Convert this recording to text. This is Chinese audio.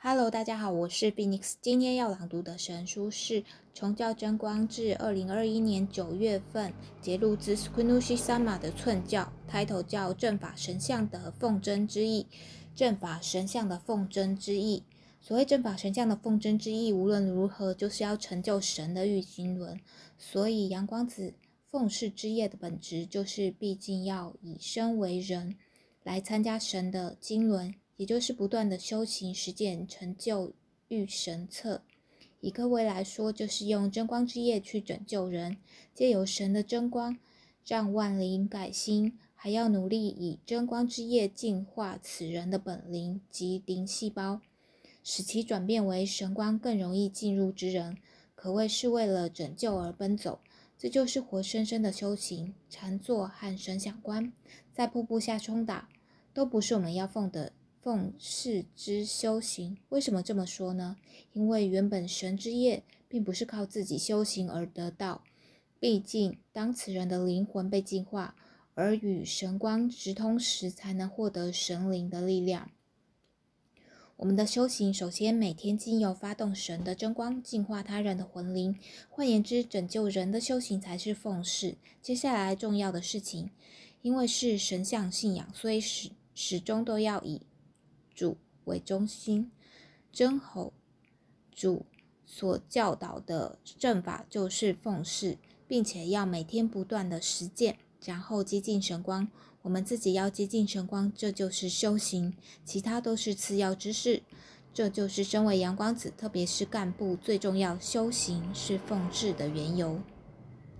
Hello，大家好，我是 Phoenix。今天要朗读的神书是《崇教真光志》二零二一年九月份节录自 Squinushy Sama 的寸教，title 叫“正法神像的奉真之意”。正法神像的奉真之意，所谓正法神像的奉真之意，无论如何就是要成就神的御经轮。所以阳光子奉事之业的本质，就是毕竟要以身为人，来参加神的经轮。也就是不断的修行实践，成就御神策。以各位来说，就是用真光之业去拯救人，借由神的真光，让万灵改心，还要努力以真光之业净化此人的本灵及灵细胞，使其转变为神光更容易进入之人，可谓是为了拯救而奔走。这就是活生生的修行。禅坐和神想观，在瀑布下冲打，都不是我们要奉的。奉事之修行，为什么这么说呢？因为原本神之业并不是靠自己修行而得到，毕竟当此人的灵魂被净化，而与神光直通时，才能获得神灵的力量。我们的修行，首先每天经由发动神的真光，净化他人的魂灵，换言之，拯救人的修行才是奉事。接下来重要的事情，因为是神像信仰，所以始始终都要以。主为中心，真吼主所教导的正法就是奉事，并且要每天不断的实践，然后接近神光。我们自己要接近神光，这就是修行，其他都是次要之事。这就是身为阳光子，特别是干部最重要修行是奉事的缘由。